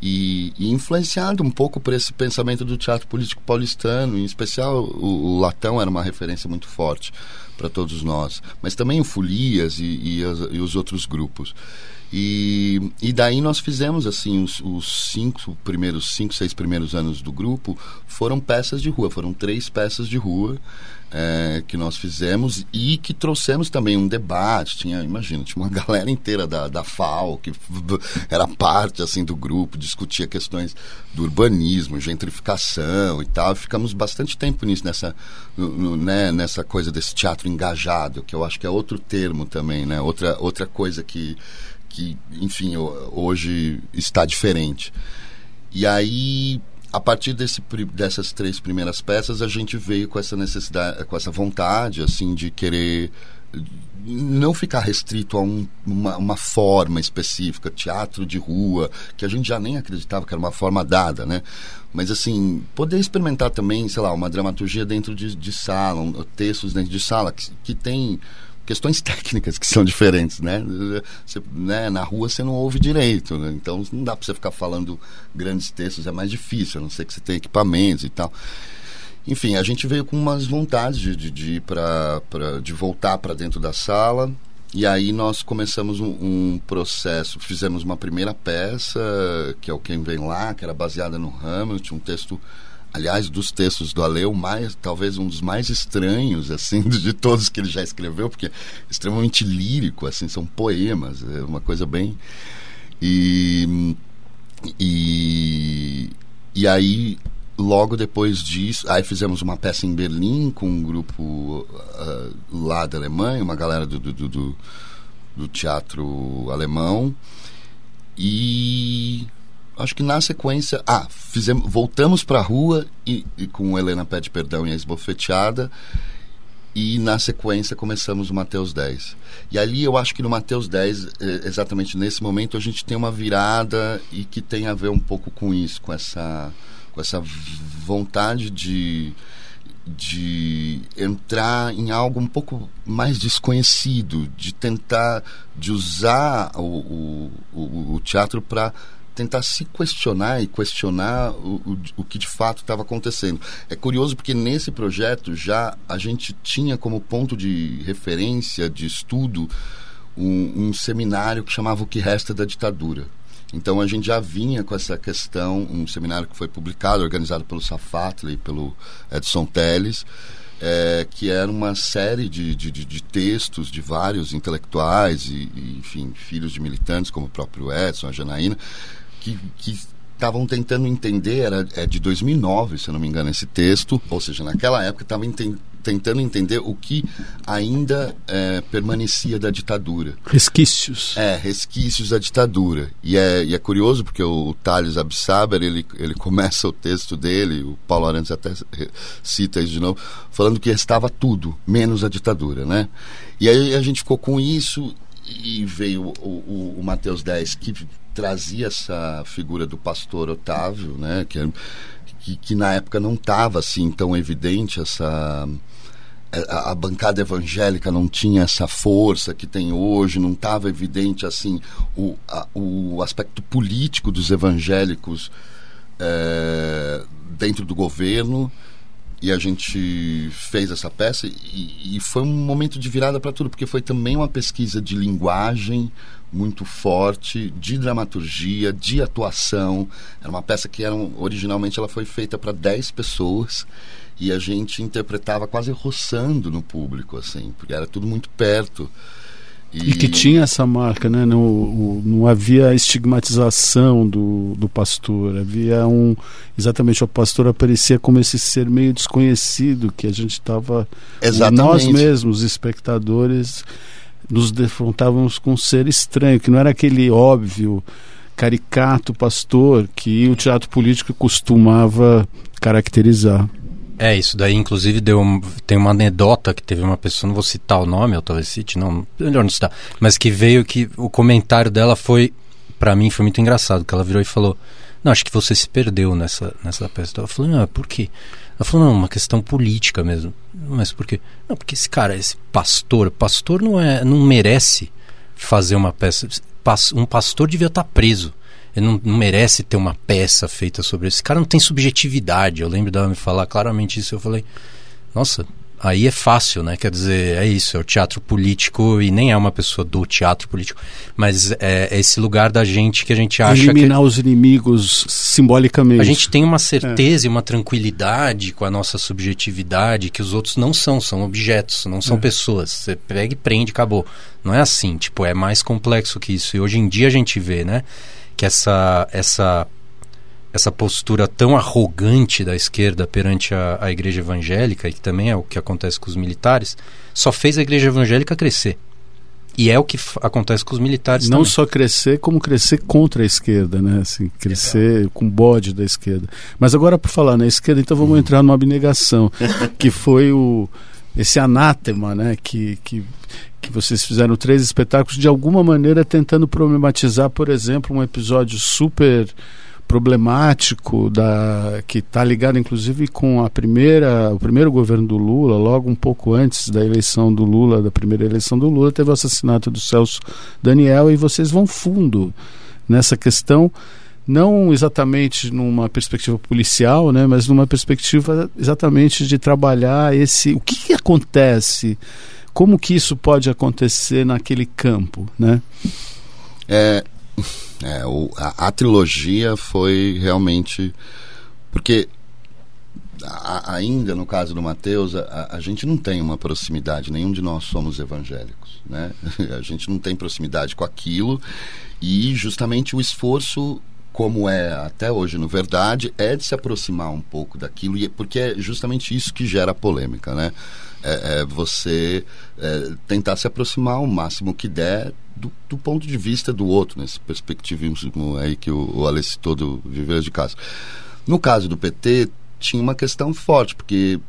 e, e, influenciado um pouco por esse pensamento do teatro político paulistano, em especial o, o Latão era uma referência muito forte para todos nós, mas também o Folias e, e, as, e os outros grupos. E, e, daí nós fizemos assim os, os, cinco primeiros cinco seis primeiros anos do grupo foram peças de rua foram três peças de rua é, que nós fizemos e que trouxemos também um debate. Tinha, imagina, tinha uma galera inteira da, da FAO que era parte assim do grupo, discutia questões do urbanismo, gentrificação e tal. Ficamos bastante tempo nisso, nessa, no, no, né, nessa coisa desse teatro engajado, que eu acho que é outro termo também, né? Outra, outra coisa que, que, enfim, hoje está diferente. E aí a partir desse, dessas três primeiras peças a gente veio com essa necessidade com essa vontade assim de querer não ficar restrito a um, uma, uma, forma específica, teatro de rua, que a gente já nem acreditava que era uma forma dada, né? Mas, assim, poder experimentar também, sei lá, uma dramaturgia dentro de, de sala, um, textos dentro de sala, que, que tem questões técnicas que são diferentes, né? Você, né? Na rua você não ouve direito, né? então não dá para você ficar falando grandes textos, é mais difícil, a não ser que você tenha equipamentos e tal. Enfim, a gente veio com umas vontades de, de, de ir para de voltar para dentro da sala e aí nós começamos um, um, processo, fizemos uma primeira peça que é o Quem Vem Lá, que era baseada no Hamilton, um texto aliás, dos textos do Aleu, mais, talvez um dos mais estranhos, assim, de todos que ele já escreveu, porque é extremamente lírico, assim, são poemas, é uma coisa bem... E, e, e aí, logo depois disso, aí fizemos uma peça em Berlim com um grupo uh, lá da Alemanha, uma galera do, do, do, do teatro alemão, e acho que na sequência. Ah, fizemos, voltamos para a rua e, e, com Helena Pede Perdão e a Esbofeteada. E na sequência começamos o Mateus 10. E ali eu acho que no Mateus 10, exatamente nesse momento, a gente tem uma virada e que tem a ver um pouco com isso, com essa, com essa vontade de, de entrar em algo um pouco mais desconhecido, de tentar, de usar o, o, o teatro para tentar se questionar e questionar o, o, o que de fato estava acontecendo. É curioso porque nesse projeto já a gente tinha como ponto de referência, de estudo, um, um seminário que chamava O que Resta da Ditadura. Então a gente já vinha com essa questão, um seminário que foi publicado, organizado pelo Safatli e pelo Edson Teles, é, que era uma série de, de, de, textos de vários intelectuais e, e, enfim, filhos de militantes, como o próprio Edson, a Janaína, que estavam tentando entender, era é de 2009, se eu não me engano, esse texto, ou seja, naquela época estavam tentando entender o que ainda é, permanecia da ditadura. Resquícios. É, resquícios da ditadura. E é, e é curioso porque o, o Thales Absaber, ele, ele começa o texto dele, o Paulo Arantes até cita isso de novo, falando que restava tudo, menos a ditadura, né? E aí a gente ficou com isso e veio o, o, o Mateus 10, que trazia essa figura do pastor Otávio, né? Que, que, que na época não estava assim tão evidente essa a, a, bancada evangélica não tinha essa força que tem hoje, não estava evidente assim o, a, o aspecto político dos evangélicos é, dentro do governo e a gente fez essa peça e, e foi um momento de virada para tudo porque foi também uma pesquisa de linguagem muito forte de dramaturgia, de atuação. Era uma peça que era, originalmente ela foi feita para 10 pessoas e a gente interpretava quase roçando no público, assim, porque era tudo muito perto. E, e que tinha essa marca, né? Não, o, não havia estigmatização do, do pastor, havia um. Exatamente, o pastor aparecia como esse ser meio desconhecido que a gente estava. Nós mesmos, espectadores, nos defrontávamos com um ser estranho, que não era aquele óbvio caricato pastor que o teatro político costumava caracterizar. É, isso daí inclusive deu um, tem uma anedota que teve uma pessoa, não vou citar o nome, eu talvez cite, não, melhor não citar, mas que veio que o comentário dela foi, para mim foi muito engraçado, que ela virou e falou, não, acho que você se perdeu nessa, nessa peça. Eu falei, não, por quê? Ela falou, não, uma questão política mesmo. Mas por quê? Não, porque esse cara, esse pastor, pastor não é, não merece fazer uma peça. Um pastor devia estar preso. Ele não, não, merece ter uma peça feita sobre isso. Esse cara não tem subjetividade. Eu lembro dela me falar claramente isso. Eu falei, nossa, aí é fácil, né? Quer dizer, é isso, é o teatro político e nem é uma pessoa do teatro político, mas é, é esse lugar da gente que a gente acha eliminar que... os inimigos simbolicamente. A gente tem uma certeza é. e uma tranquilidade com a nossa subjetividade que os outros não são, são objetos, não são é. pessoas. Você pega e prende, acabou. Não é assim, tipo, é mais complexo que isso. E hoje em dia a gente vê, né? que essa, essa, essa postura tão arrogante da esquerda perante a, a igreja evangélica, e que também é o que acontece com os militares, só fez a igreja evangélica crescer. E é o que acontece com os militares Não também. só crescer, como crescer contra a esquerda, né? Assim, crescer Exato. com bode da esquerda. Mas agora, por falar na esquerda, então vamos uhum. entrar numa abnegação, que foi o, esse anátema, né? Que, que que vocês fizeram três espetáculos de alguma maneira tentando problematizar, por exemplo, um episódio super problemático da que está ligado inclusive com a primeira o primeiro governo do Lula logo um pouco antes da eleição do Lula da primeira eleição do Lula teve o assassinato do Celso Daniel e vocês vão fundo nessa questão não exatamente numa perspectiva policial né mas numa perspectiva exatamente de trabalhar esse o que, que acontece como que isso pode acontecer naquele campo, né? É, é o, a, a, trilogia foi realmente porque a, ainda no caso do Mateus a, a, gente não tem uma proximidade, nenhum de nós somos evangélicos, né? A gente não tem proximidade com aquilo e justamente o esforço como é até hoje no verdade é de se aproximar um pouco daquilo e porque é justamente isso que gera polêmica, né? É, é você é, tentar se aproximar o máximo que der do, do, ponto de vista do outro, nesse perspectivismo aí que o, o Alessi todo viveu de casa. No caso do PT, tinha uma questão forte, porque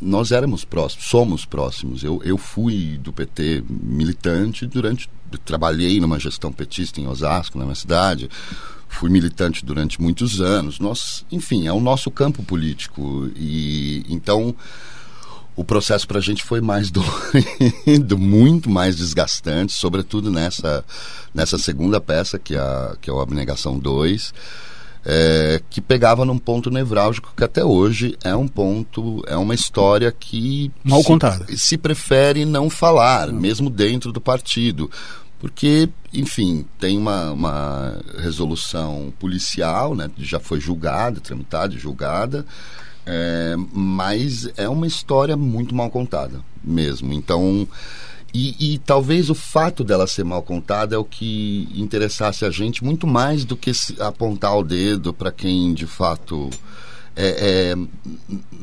nós éramos próximos, somos próximos. Eu, eu fui do PT militante durante. Trabalhei numa gestão petista em Osasco, na minha cidade. Fui militante durante muitos anos. Nós, enfim, é o nosso campo político. E então o processo para a gente foi mais doido, muito mais desgastante, sobretudo nessa, nessa segunda peça, que é, a, que é o Abnegação 2, é, que pegava num ponto nevrálgico que até hoje é um ponto, é uma história que mal contada. Se, se prefere não falar, hum. mesmo dentro do partido. Porque, enfim, tem uma, uma resolução policial, né, já foi julgada, tramitada e julgada, é, mas é uma história muito mal contada, mesmo. Então, e, e, talvez o fato dela ser mal contada é o que interessasse a gente muito mais do que apontar o dedo para quem de fato. É, é,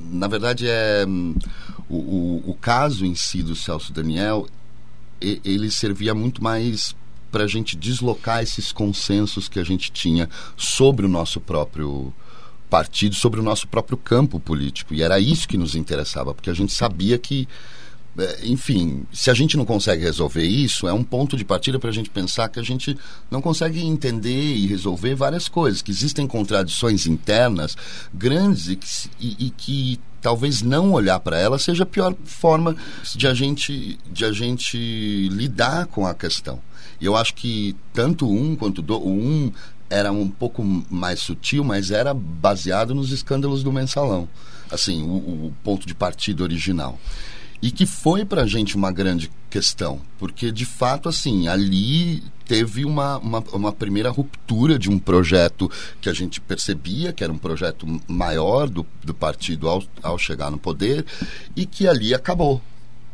na verdade, é o, o, o, caso em si do Celso Daniel, ele servia muito mais para a gente deslocar esses consensos que a gente tinha sobre o nosso próprio partido sobre o nosso próprio campo político. E era isso que nos interessava, porque a gente sabia que, é, enfim, se a gente não consegue resolver isso, é um ponto de partida para a gente pensar que a gente não consegue entender e resolver várias coisas, que existem contradições internas grandes e que, e, e que talvez não olhar para ela seja a pior forma de a gente de a gente lidar com a questão. Eu acho que tanto um quanto do, o um era um pouco mais sutil, mas era baseado nos escândalos do mensalão. Assim, o, o ponto de partida original. E que foi para a gente uma grande questão, porque de fato, assim, ali teve uma, uma, uma, primeira ruptura de um projeto que a gente percebia que era um projeto maior do, do partido ao, ao chegar no poder e que ali acabou.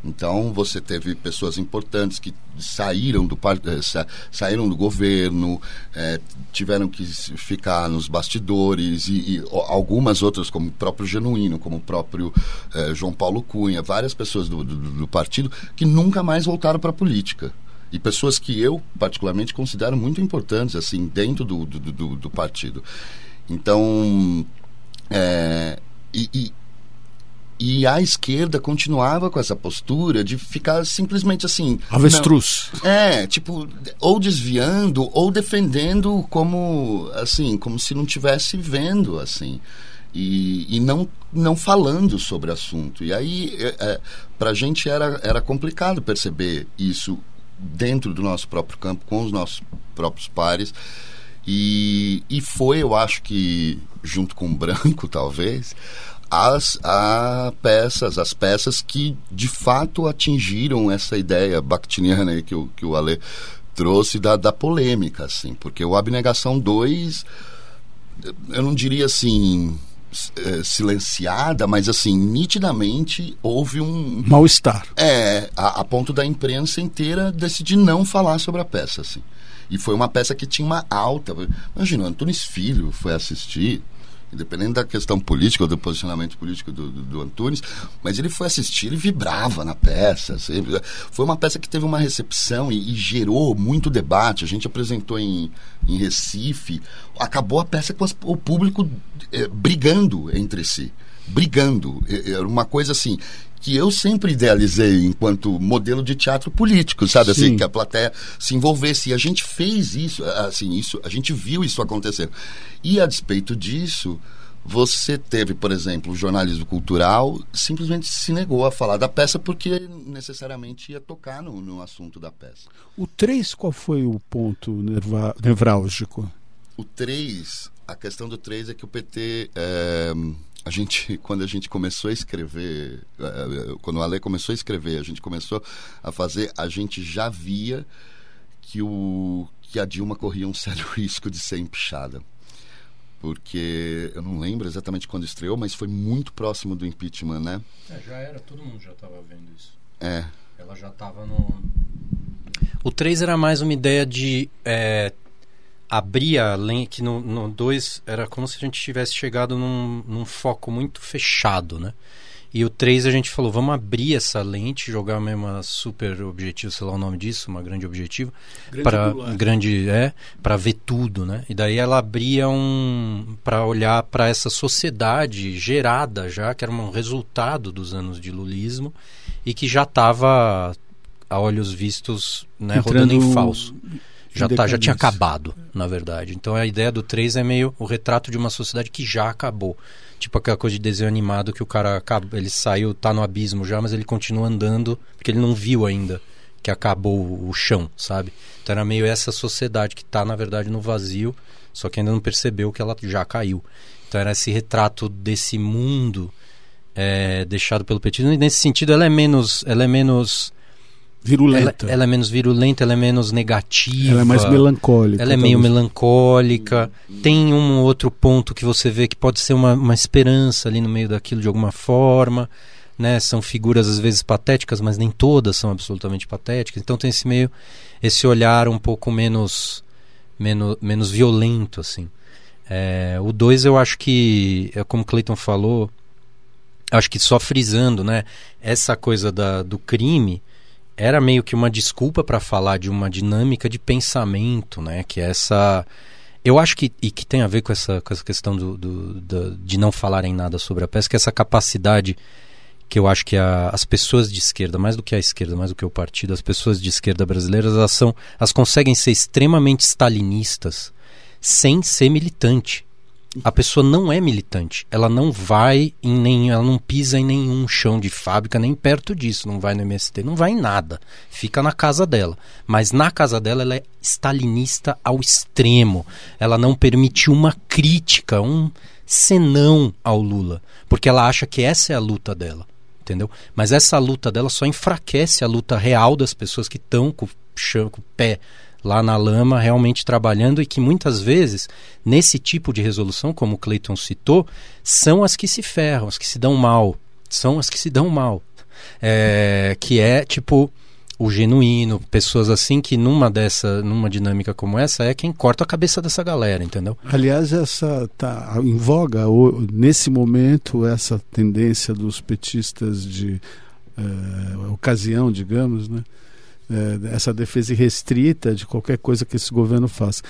Então você teve pessoas importantes que saíram do eh, saíram do governo, é, tiveram que ficar nos bastidores e, e, algumas outras como o próprio Genuíno, como o próprio é, João Paulo Cunha, várias pessoas do, do, do partido que nunca mais voltaram para a política e pessoas que eu particularmente considero muito importantes assim dentro do, do, do, do partido. Então é, e, e e a esquerda continuava com essa postura de ficar simplesmente assim. Avestruz. Não, é, tipo, ou desviando ou defendendo como assim, como se não tivesse vendo assim. E, e não, não falando sobre o assunto. E aí, é, é, para a gente era, era complicado perceber isso dentro do nosso próprio campo, com os nossos próprios pares. E, e foi, eu acho que, junto com o branco, talvez, as a peças, as peças que de fato atingiram essa ideia bakhtiniana que o, que o Ale trouxe da, da polêmica, assim, porque o Abnegação 2, eu não diria assim é, silenciada, mas assim, nitidamente houve um mal-estar. É, a, a, ponto da imprensa inteira decidir não falar sobre a peça, assim. E foi uma peça que tinha uma alta. Imagina, Antunes Filho foi assistir, independente da questão política do posicionamento político do, do, do Antunes, mas ele foi assistir e vibrava na peça. Sempre. Foi uma peça que teve uma recepção e, e gerou muito debate. A gente apresentou em, em Recife, acabou a peça com as, o público é, brigando entre si. Brigando. Era uma coisa assim que eu sempre idealizei enquanto modelo de teatro político, sabe? Assim, Sim. Assim, que a plateia se envolvesse. E a gente fez isso, assim, isso, a gente viu isso acontecer. E a despeito disso, você teve, por exemplo, o jornalismo cultural simplesmente se negou a falar da peça porque necessariamente ia tocar no, no assunto da peça. O 3, qual foi o ponto nerva, nevrálgico? O 3, a questão do 3 é que o PT. É, a gente, quando a gente começou a escrever, eh, eh, quando o Ale começou a escrever, a gente começou a fazer, a gente já via que, o, que a Dilma corria um sério risco de ser empichada. Porque eu não lembro exatamente quando estreou, mas foi muito próximo do impeachment, né? É, já era, todo mundo já estava vendo isso. É. Ela já estava no. O 3 era mais uma ideia de é, abria a lente, que no 2 era como se a gente tivesse chegado num, num, foco muito fechado, né? E o 3 a gente falou, vamos abrir essa lente, jogar mesmo uma super objetivo, sei lá o nome disso, uma grande objetivo, para grande é, para ver tudo, né? E daí ela abria um para olhar para essa sociedade gerada já, que era um resultado dos anos de lulismo e que já estava a olhos vistos, né, rodando em falso já, tá, já tinha acabado, na verdade. Então a ideia do 3 é meio o retrato de uma sociedade que já acabou. Tipo aquela coisa de desenho animado que o cara acaba, ele saiu, tá no abismo já, mas ele continua andando porque ele não viu ainda que acabou o chão, sabe? Então era meio essa sociedade que tá, na verdade, no vazio, só que ainda não percebeu que ela já caiu. Então era esse retrato desse mundo é, deixado pelo petismo. E nesse sentido ela é menos, ela é menos virulenta. Ela, ela, é menos virulenta, ela é menos negativa. Ela é mais melancólica. Ela é meio melancólica. Tem um outro ponto que você vê que pode ser uma, uma esperança ali no meio daquilo de alguma forma. Né? São figuras às vezes patéticas, mas nem todas são absolutamente patéticas. Então tem esse meio, esse olhar um pouco menos, menos, menos violento, assim. É, o 2 eu acho que, é como Clayton falou, acho que só frisando, né? Essa coisa da, do crime era meio que uma desculpa para falar de uma dinâmica de pensamento, né? Que é essa. Eu acho que. E que tem a ver com essa, com essa questão do, do, do de não falarem nada sobre a que é essa capacidade que eu acho que a, as pessoas de esquerda, mais do que a esquerda, mais do que o partido, as pessoas de esquerda brasileiras, elas, são, elas conseguem ser extremamente stalinistas sem ser militante a pessoa não é militante. Ela não vai em nem, ela não pisa em nenhum chão de fábrica, nem perto disso, não vai no MST, não vai em nada. Fica na casa dela. Mas na casa dela ela é stalinista ao extremo. Ela não permite uma crítica, um senão ao Lula, porque ela acha que essa é a luta dela, entendeu? Mas essa luta dela só enfraquece a luta real das pessoas que estão com, com o pé lá na lama realmente trabalhando e que muitas vezes, nesse tipo de resolução, como o Clayton citou, são as que se ferram, as que se dão mal. São as que se dão mal. É, que é tipo o genuíno, pessoas assim que numa dessa, numa dinâmica como essa é quem corta a cabeça dessa galera, entendeu? Aliás, essa tá em voga nesse momento essa tendência dos petistas de uh, ocasião, digamos, né? Uh, essa defesa irrestrita de qualquer coisa que esse governo faça.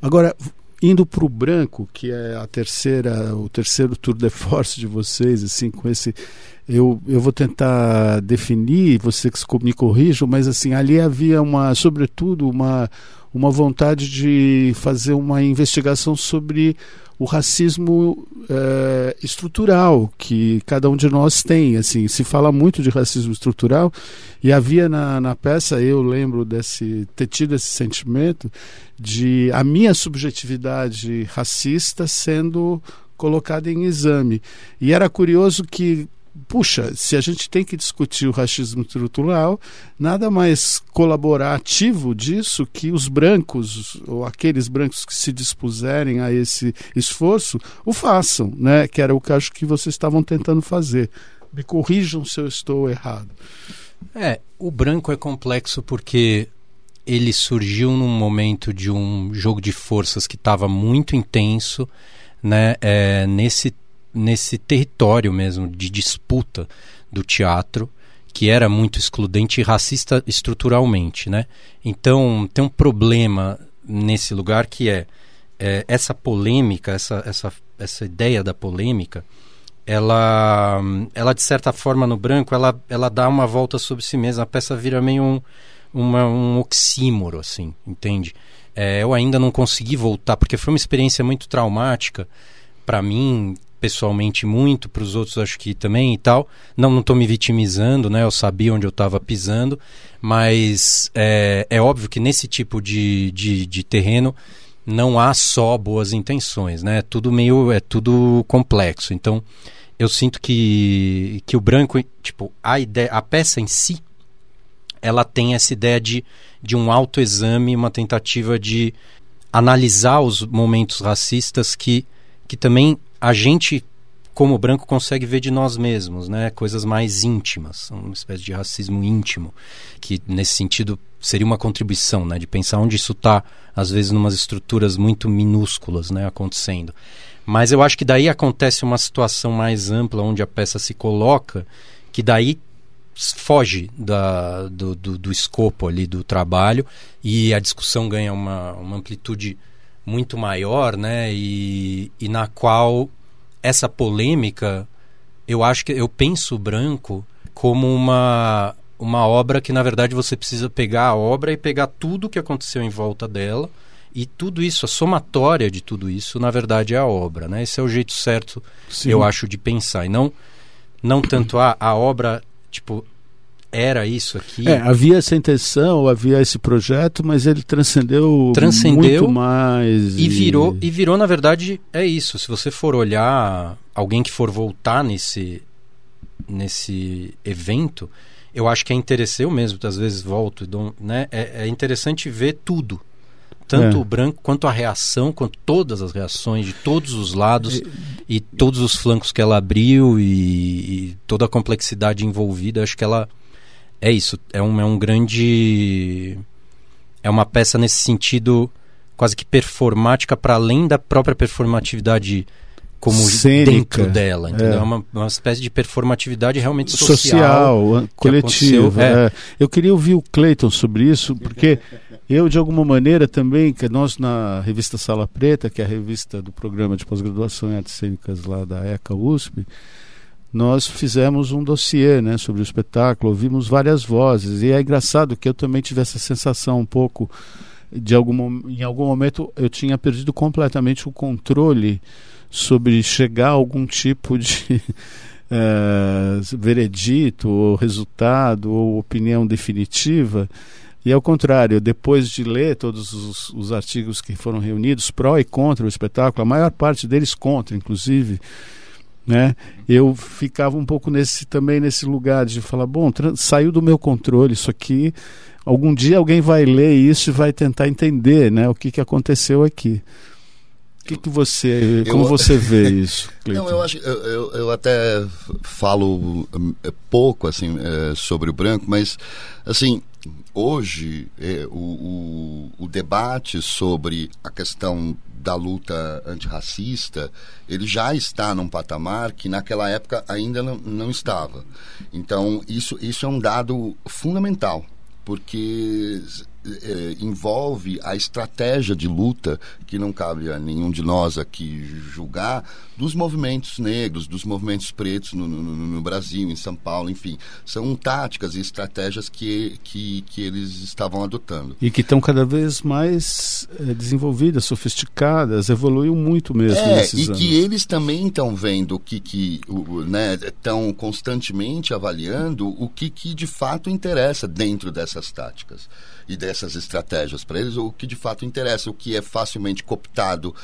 Agora, indo para o branco, que é a terceira, o terceiro tour de force de vocês, assim, com esse eu, eu vou tentar definir, vocês me corrijam, mas assim, ali havia uma, sobretudo, uma, uma vontade de fazer uma investigação sobre o racismo é, estrutural que cada um de nós tem. Assim, se fala muito de racismo estrutural e havia na, na peça, eu lembro desse ter tido esse sentimento de a minha subjetividade racista sendo colocada em exame. E era curioso que puxa, se a gente tem que discutir o racismo estrutural, nada mais colaborativo disso que os brancos, ou aqueles brancos que se dispuserem a esse esforço, o façam, né? que era o acho que vocês estavam tentando fazer. Me corrijam se eu estou errado. É, o branco é complexo porque ele surgiu num momento de um jogo de forças que estava muito intenso, né? É, nesse nesse território mesmo de disputa do teatro, que era muito excludente e racista estruturalmente, né? Então tem um problema nesse lugar que é, é essa polêmica, essa, essa, essa ideia da polêmica, ela, ela de certa forma no branco, ela, ela dá uma volta sobre si mesma. A peça vira meio um, uma, um oxímoro, assim, entende? É, eu ainda não consegui voltar, porque foi uma experiência muito traumática para mim pessoalmente muito, para os outros acho que também e tal. Não, não estou me vitimizando, né? Eu sabia onde eu estava pisando, mas é, é óbvio que nesse tipo de, de, de terreno não há só boas intenções, né? É tudo meio, é tudo complexo. Então, eu sinto que, que o branco, tipo, a ideia, a peça em si, ela tem essa ideia de, de um autoexame, uma tentativa de analisar os momentos racistas que, que também a gente como branco consegue ver de nós mesmos, né? Coisas mais íntimas, uma espécie de racismo íntimo, que nesse sentido seria uma contribuição, né? De pensar onde isso está, às vezes, numas estruturas muito minúsculas, né? Acontecendo. Mas eu acho que daí acontece uma situação mais ampla, onde a peça se coloca, que daí foge da, do, do, do escopo ali do trabalho e a discussão ganha uma, uma amplitude muito maior, né? E, e na qual essa polêmica, eu acho que eu penso o branco como uma uma obra que na verdade você precisa pegar a obra e pegar tudo que aconteceu em volta dela e tudo isso, a somatória de tudo isso, na verdade é a obra, né? Esse é o jeito certo, Sim. eu acho, de pensar e não não tanto a, a obra tipo era isso aqui. É, havia essa intenção, havia esse projeto, mas ele transcendeu, transcendeu muito mais. E, e virou, e virou, na verdade, é isso. Se você for olhar alguém que for voltar nesse, nesse evento, eu acho que é interessante, eu mesmo, às vezes volto, né? É, é interessante ver tudo. Tanto é. o branco quanto a reação, quanto todas as reações de todos os lados e, e todos os flancos que ela abriu e, e toda a complexidade envolvida. Acho que ela é isso. É um, é um grande. É uma peça nesse sentido quase que performática para além da própria performatividade como Cênica, dentro dela, entendeu? É, é uma, uma espécie de performatividade realmente social, social coletiva. É. É. Eu queria ouvir o Cleiton sobre isso, porque eu de alguma maneira também, que nós na revista Sala Preta, que é a revista do programa de pós-graduação em artes cênicas lá da ECA USP, nós fizemos um dossiê né, sobre o espetáculo, ouvimos várias vozes, e é engraçado que eu também tive essa sensação um pouco de algum, em algum momento eu tinha perdido completamente o controle sobre chegar a algum tipo de é, veredito, ou resultado, ou opinião definitiva. E ao contrário, depois de ler todos os, os artigos que foram reunidos, pró e contra o espetáculo, a maior parte deles contra, inclusive, né? Eu ficava um pouco nesse também nesse lugar de falar, bom, saiu do meu controle isso aqui. Algum dia alguém vai ler isso e vai tentar entender, né, o que, que aconteceu aqui. que, que você, como eu, você vê isso? Cleiton? Não, eu acho, eu, eu, eu até falo é, pouco assim é, sobre o branco, mas assim hoje é, o, o, o, debate sobre a questão da luta antirracista ele já está num patamar que naquela época ainda não, não estava. Então isso isso é um dado fundamental porque é, envolve a estratégia de luta que não cabe a nenhum de nós aqui julgar dos movimentos negros, dos movimentos pretos no, no, no Brasil, em São Paulo, enfim, são táticas e estratégias que, que, que eles estavam adotando e que estão cada vez mais é, desenvolvidas, sofisticadas, evoluiu muito mesmo. É, e anos. que eles também estão vendo o que que né, estão constantemente avaliando o que que de fato interessa dentro dessas táticas e dessas estratégias para eles, o que de fato interessa, o que é facilmente cooptado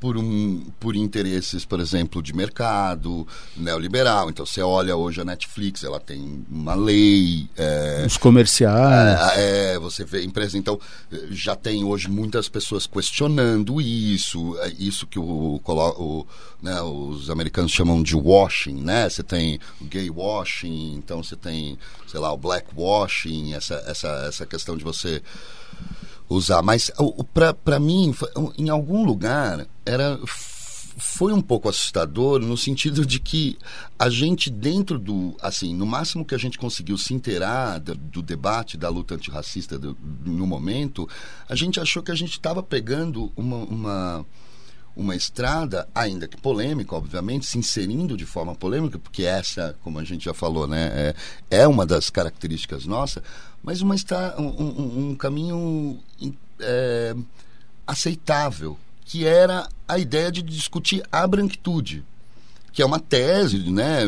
por, um, por interesses, por exemplo, de mercado neoliberal. Então, você olha hoje a Netflix, ela tem uma lei. É, Os comerciais. É, é, você vê empresa. Então, já tem hoje muitas pessoas questionando isso, é, isso que o, o né, os americanos chamam de washing, né? Você tem o gay washing, então você tem, sei lá, o black washing, essa, essa, essa questão de você usar. Mas para mim, em algum lugar, era foi um pouco assustador no sentido de que a gente dentro do assim no máximo que a gente conseguiu se inteirar do, do debate da luta antirracista do, no momento a gente achou que a gente estava pegando uma, uma uma estrada, ainda que polêmica, obviamente, se inserindo de forma polêmica, porque essa, como a gente já falou, né, é, é uma das características nossas, mas uma um, um, um caminho é, aceitável, que era a ideia de discutir a branquitude que é uma tese, né?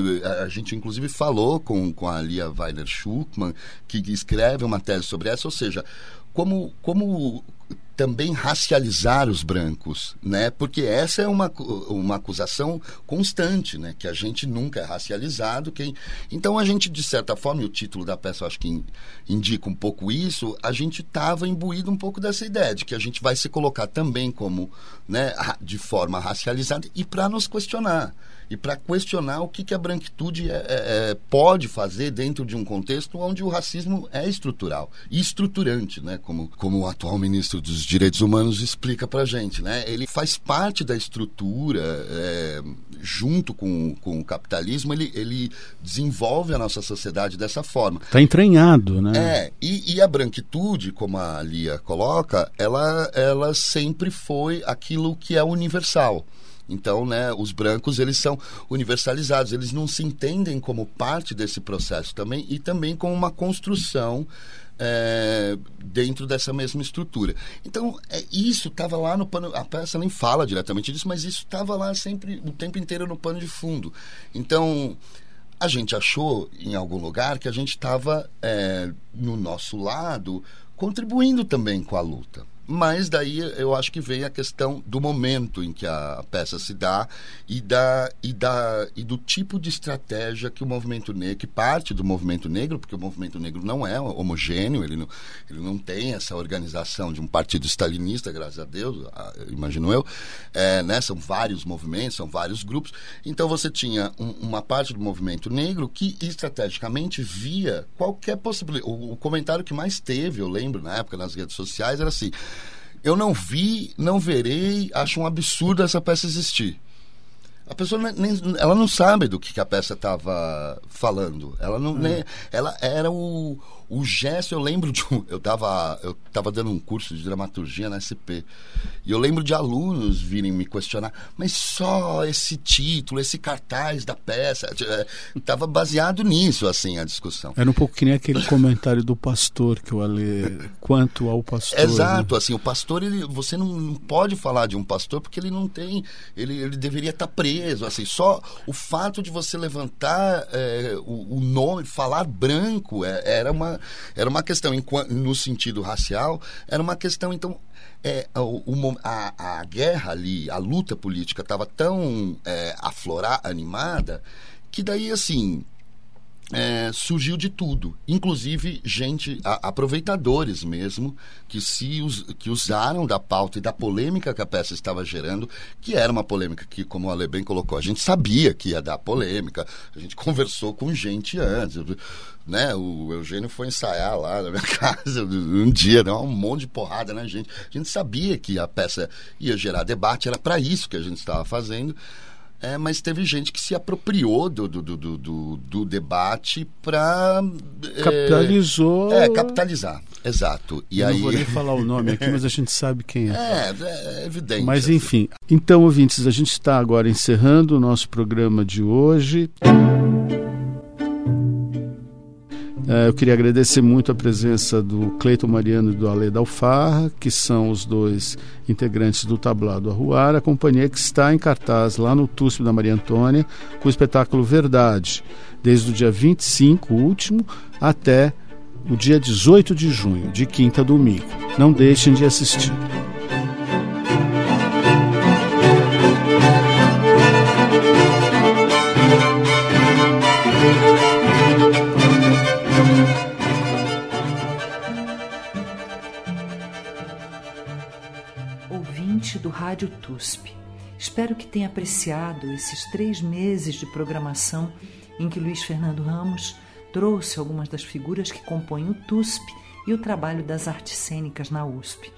A gente inclusive falou com, com a Lia Weiler Schuckmann, que escreve uma tese sobre essa, ou seja, como, como também racializar os brancos, né? Porque essa é uma, uma acusação constante, né? Que a gente nunca é racializado. Quem... Então a gente, de certa forma, e o título da peça acho que indica um pouco isso, a gente estava imbuído um pouco dessa ideia de que a gente vai se colocar também como, né, de forma racializada e para nos questionar e para questionar o que, que a branquitude é, é, é, pode fazer dentro de um contexto onde o racismo é estrutural e estruturante, né? Como, como o atual ministro dos Direitos Humanos explica para gente, né? Ele faz parte da estrutura, é, junto com, com o capitalismo, ele, ele desenvolve a nossa sociedade dessa forma. Está entranhado, né? É, e, e a branquitude, como a Lia coloca, ela, ela sempre foi aquilo que é universal. Então, né, os brancos eles são universalizados, eles não se entendem como parte desse processo também e também como uma construção é, dentro dessa mesma estrutura. Então, é, isso estava lá no pano. A peça nem fala diretamente disso, mas isso estava lá sempre, o tempo inteiro no pano de fundo. Então, a gente achou em algum lugar que a gente estava é, no nosso lado contribuindo também com a luta. Mas daí eu acho que vem a questão do momento em que a peça se dá e, da, e, da, e do tipo de estratégia que o movimento negro, que parte do movimento negro, porque o movimento negro não é homogêneo, ele não, ele não tem essa organização de um partido stalinista, graças a Deus, imagino eu. É, né, são vários movimentos, são vários grupos. Então você tinha um, uma parte do movimento negro que estrategicamente via qualquer possibilidade. O, o comentário que mais teve, eu lembro na época nas redes sociais, era assim eu não vi, não verei, acho um absurdo essa peça existir. A pessoa nem, ela não sabe do que, que a peça estava falando. Ela não, hum. nem, ela era o, o gesto, eu lembro de um. Eu estava eu tava dando um curso de dramaturgia na SP. E eu lembro de alunos virem me questionar, mas só esse título, esse cartaz da peça. Estava baseado nisso, assim, a discussão. Era um pouco que nem aquele comentário do pastor que eu ali. Quanto ao pastor. Exato, né? assim, o pastor, ele, você não pode falar de um pastor porque ele não tem. Ele, ele deveria estar tá preso. Assim, só o fato de você levantar é, o, o, nome, falar branco, é, era uma era uma questão, no sentido racial, era uma questão, então, é, o, a, a, guerra ali, a luta política estava tão é, aflorar, animada, que daí, assim, é, surgiu de tudo, inclusive gente, a, aproveitadores mesmo, que se us, que usaram da pauta e da polêmica que a peça estava gerando, que era uma polêmica que, como o Ale bem colocou, a gente sabia que ia dar polêmica, a gente conversou com gente antes, né? O Eugênio foi ensaiar lá na minha casa um dia, deu um monte de porrada na gente. A gente sabia que a peça ia gerar debate, era para isso que a gente estava fazendo. É, mas teve gente que se apropriou do, do, do, do, do debate para. Capitalizou. É, é, capitalizar, exato. E Eu aí... Não vou nem falar o nome aqui, mas a gente sabe quem é. É, é evidente. Mas assim. enfim. Então, ouvintes, a gente está agora encerrando o nosso programa de hoje. É, eu queria agradecer muito a presença do Cleiton Mariano e do Ale Alfarra, que são os dois integrantes do Tablado Arruar, a companhia que está em cartaz lá no TUSP da Maria Antônia, com o espetáculo Verdade, desde o dia 25, último, até o dia 18 de junho, de quinta a domingo. Não deixem de assistir. Rádio TUSP. Espero que tenha apreciado esses três meses de programação em que Luiz Fernando Ramos trouxe algumas das figuras que compõem o TUSP e o trabalho das artes cênicas na USP.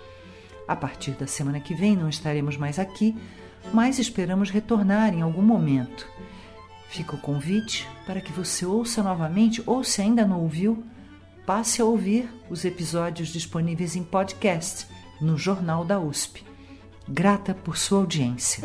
A partir da semana que vem não estaremos mais aqui, mas esperamos retornar em algum momento. Fica o convite para que você ouça novamente ou, se ainda não ouviu, passe a ouvir os episódios disponíveis em podcast no Jornal da USP. Grata por sua audiência.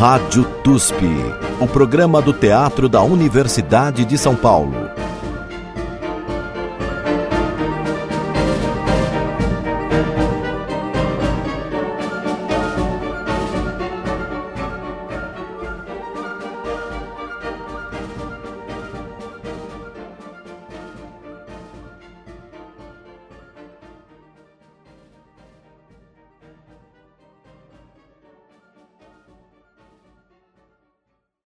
Rádio TUSP, o programa do Teatro da Universidade de São Paulo.